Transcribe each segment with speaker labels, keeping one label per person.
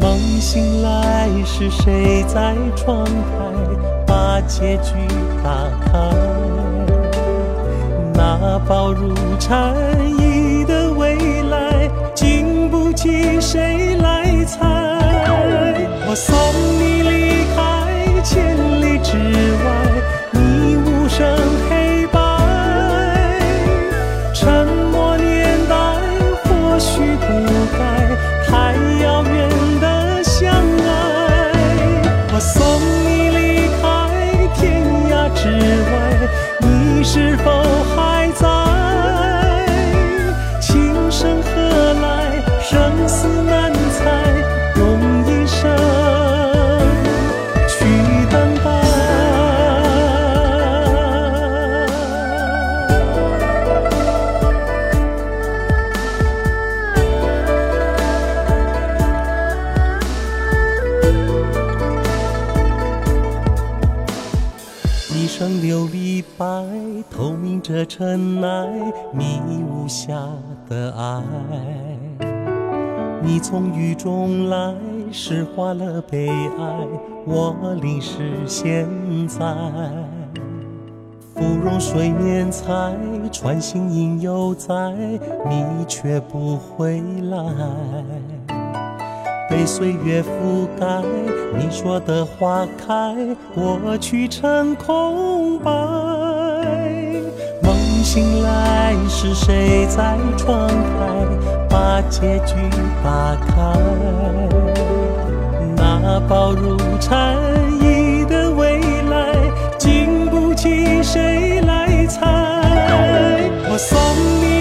Speaker 1: 梦醒来，是谁在窗台把结局打开？那薄如蝉翼的未来，经不起谁来猜。我送你离开千里之外，你无声。的爱。你从雨中来，诗化了悲哀。我淋湿现在，芙蓉水面采，穿行影犹在，你却不回来。被岁月覆盖，你说的花开，过去成空白。醒来，是谁在窗台把结局打开？那薄如蝉翼的未来，经不起谁来猜。我送你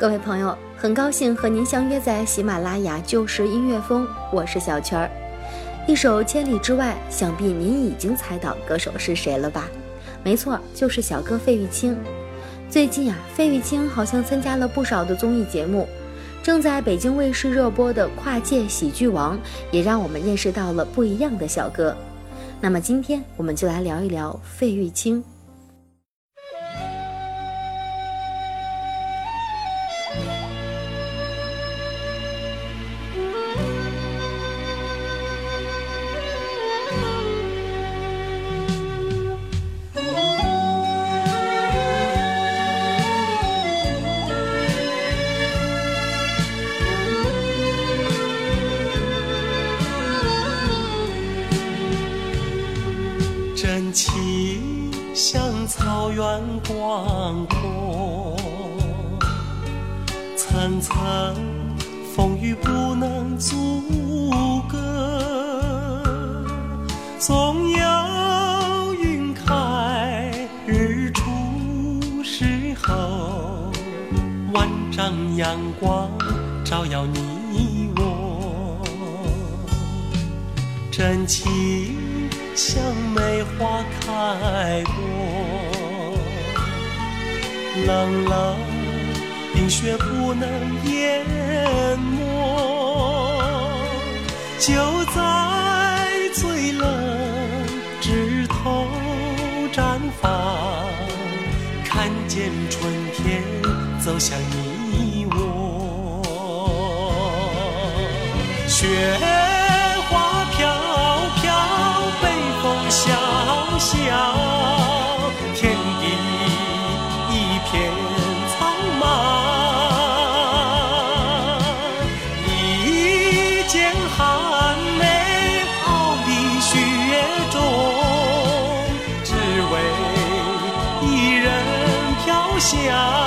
Speaker 2: 各位朋友，很高兴和您相约在喜马拉雅旧时音乐风，我是小圈儿。一首《千里之外》，想必您已经猜到歌手是谁了吧？没错，就是小哥费玉清。最近啊，费玉清好像参加了不少的综艺节目，正在北京卫视热播的《跨界喜剧王》，也让我们认识到了不一样的小哥。那么今天我们就来聊一聊费玉清。
Speaker 1: 万丈阳光照耀你我，真情像梅花开过。冷冷冰雪不能淹没，就在最冷枝头绽放，看见春天走向你我。雪花飘飘，北风萧萧，天地。一片苍茫，一剪寒梅傲立雪中，只为一人飘香。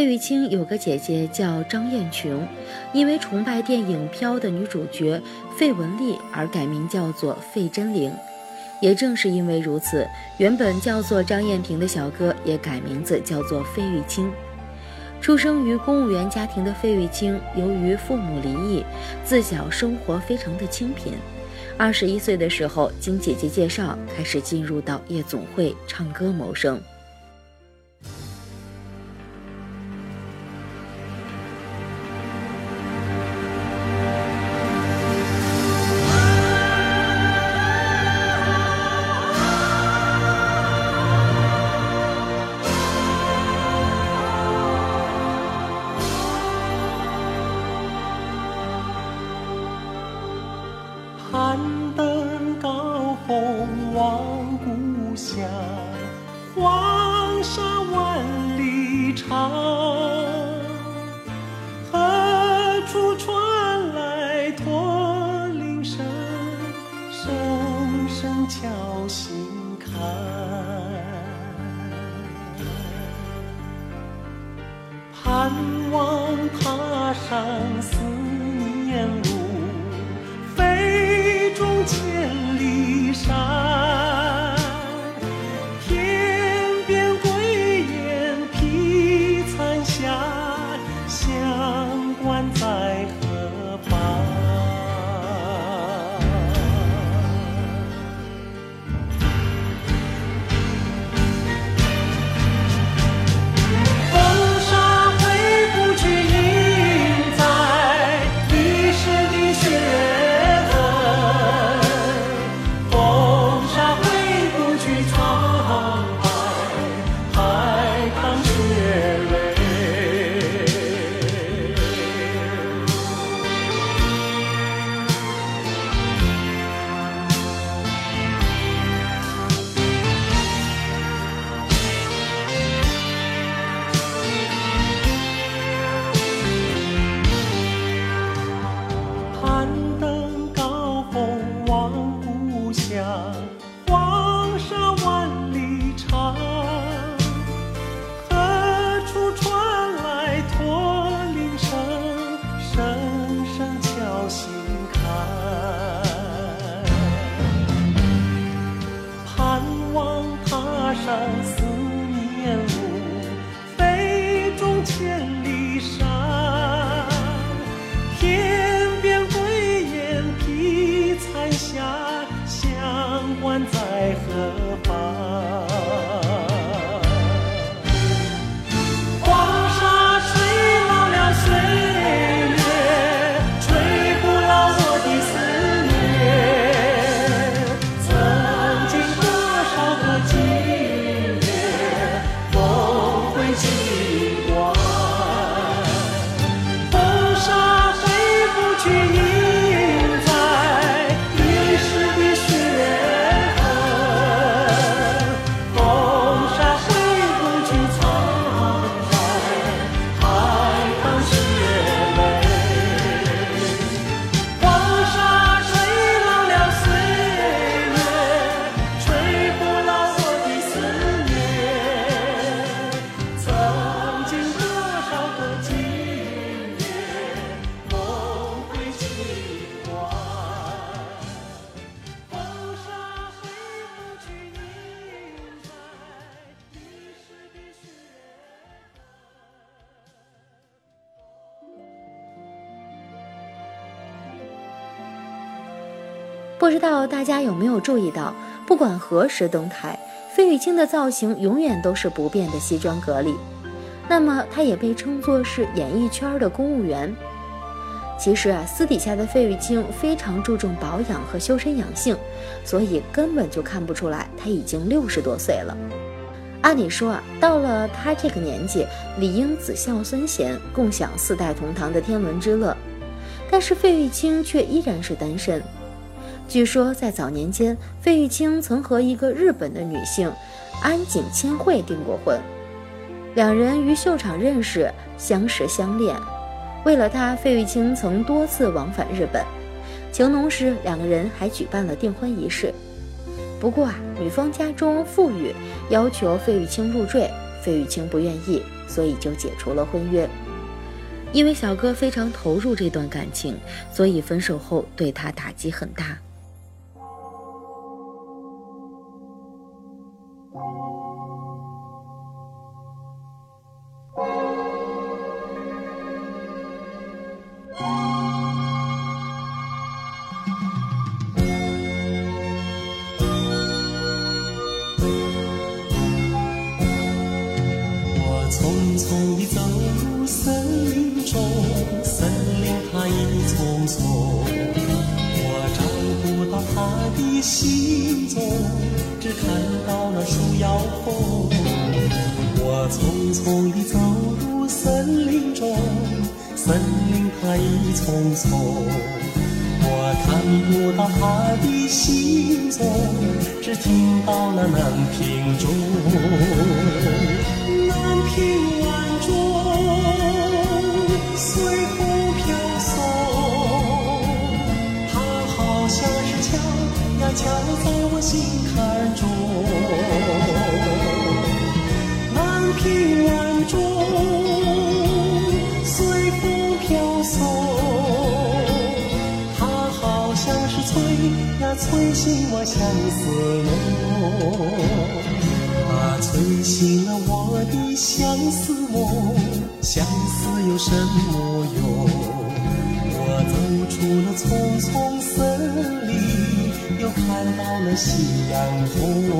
Speaker 2: 费玉清有个姐姐叫张艳琼，因为崇拜电影《飘》的女主角费雯丽而改名叫做费贞玲。也正是因为如此，原本叫做张艳萍的小哥也改名字叫做费玉清。出生于公务员家庭的费玉清，由于父母离异，自小生活非常的清贫。二十一岁的时候，经姐姐介绍，开始进入到夜总会唱歌谋生。
Speaker 1: 悄心看。盼望踏上思念路飞纵千里山不
Speaker 2: 知道大家有没有注意到，不管何时登台，费玉清的造型永远都是不变的西装革履。那么，他也被称作是演艺圈的公务员。其实啊，私底下的费玉清非常注重保养和修身养性，所以根本就看不出来他已经六十多岁了。按理说啊，到了他这个年纪，理应子孝孙贤，共享四代同堂的天伦之乐。但是费玉清却依然是单身。据说在早年间，费玉清曾和一个日本的女性安井千惠订过婚，两人于秀场认识，相识相恋。为了他，费玉清曾多次往返日本。情浓时，两个人还举办了订婚仪式。不过啊，女方家中富裕，要求费玉清入赘，费玉清不愿意，所以就解除了婚约。因为小哥非常投入这段感情，所以分手后对他打击很大。
Speaker 1: 中，森林它一丛丛，我找不到他的行踪，只看到那树摇风。我匆匆地走入森林中，森林它一丛丛，我看不到他的行踪，只听到那南屏钟。南屏敲在我心坎中。南屏晚钟随风飘送。它好像是催呀催醒我相思梦它催醒了我的相思梦相思有什么用？我走出了丛丛森林。看到了夕阳红我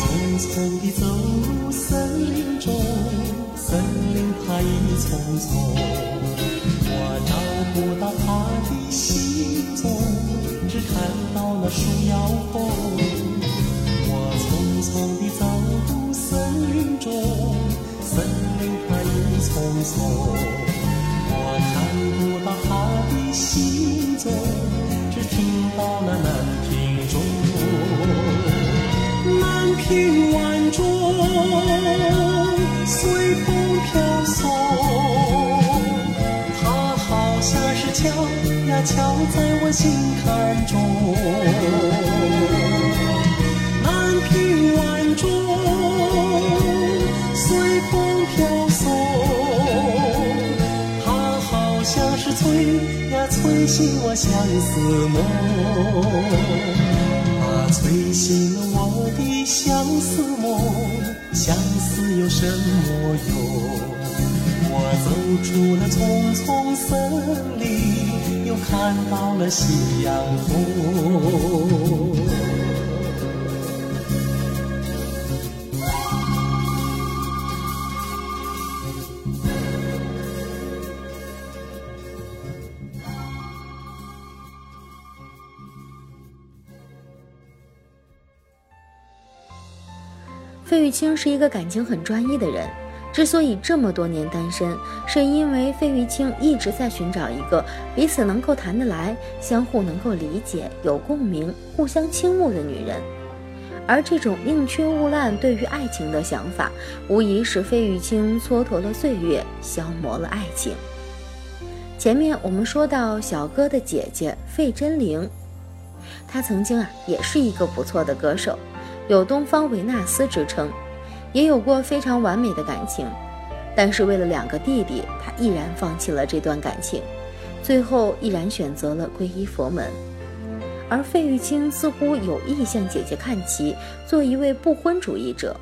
Speaker 1: 匆匆地走入森林中森林它一丛丛树摇风我匆匆地走入森林中森林它一丛丛它敲在我心坎中，南屏晚钟随风飘送，它好像是催呀催醒我相思梦，它催醒了我的相思梦，相思有什么用？我走出了丛丛森林，看到了夕阳红。
Speaker 2: 费玉清是一个感情很专一的人。之所以这么多年单身，是因为费玉清一直在寻找一个彼此能够谈得来、相互能够理解、有共鸣、互相倾慕的女人。而这种宁缺毋滥对于爱情的想法，无疑是费玉清蹉跎了岁月，消磨了爱情。前面我们说到小哥的姐姐费贞玲，她曾经啊也是一个不错的歌手，有“东方维纳斯”之称。也有过非常完美的感情，但是为了两个弟弟，他毅然放弃了这段感情，最后毅然选择了皈依佛门。而费玉清似乎有意向姐姐看齐，做一位不婚主义者。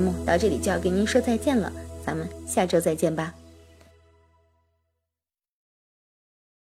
Speaker 2: 目到这里就要跟您说再见了，咱们下周再见吧。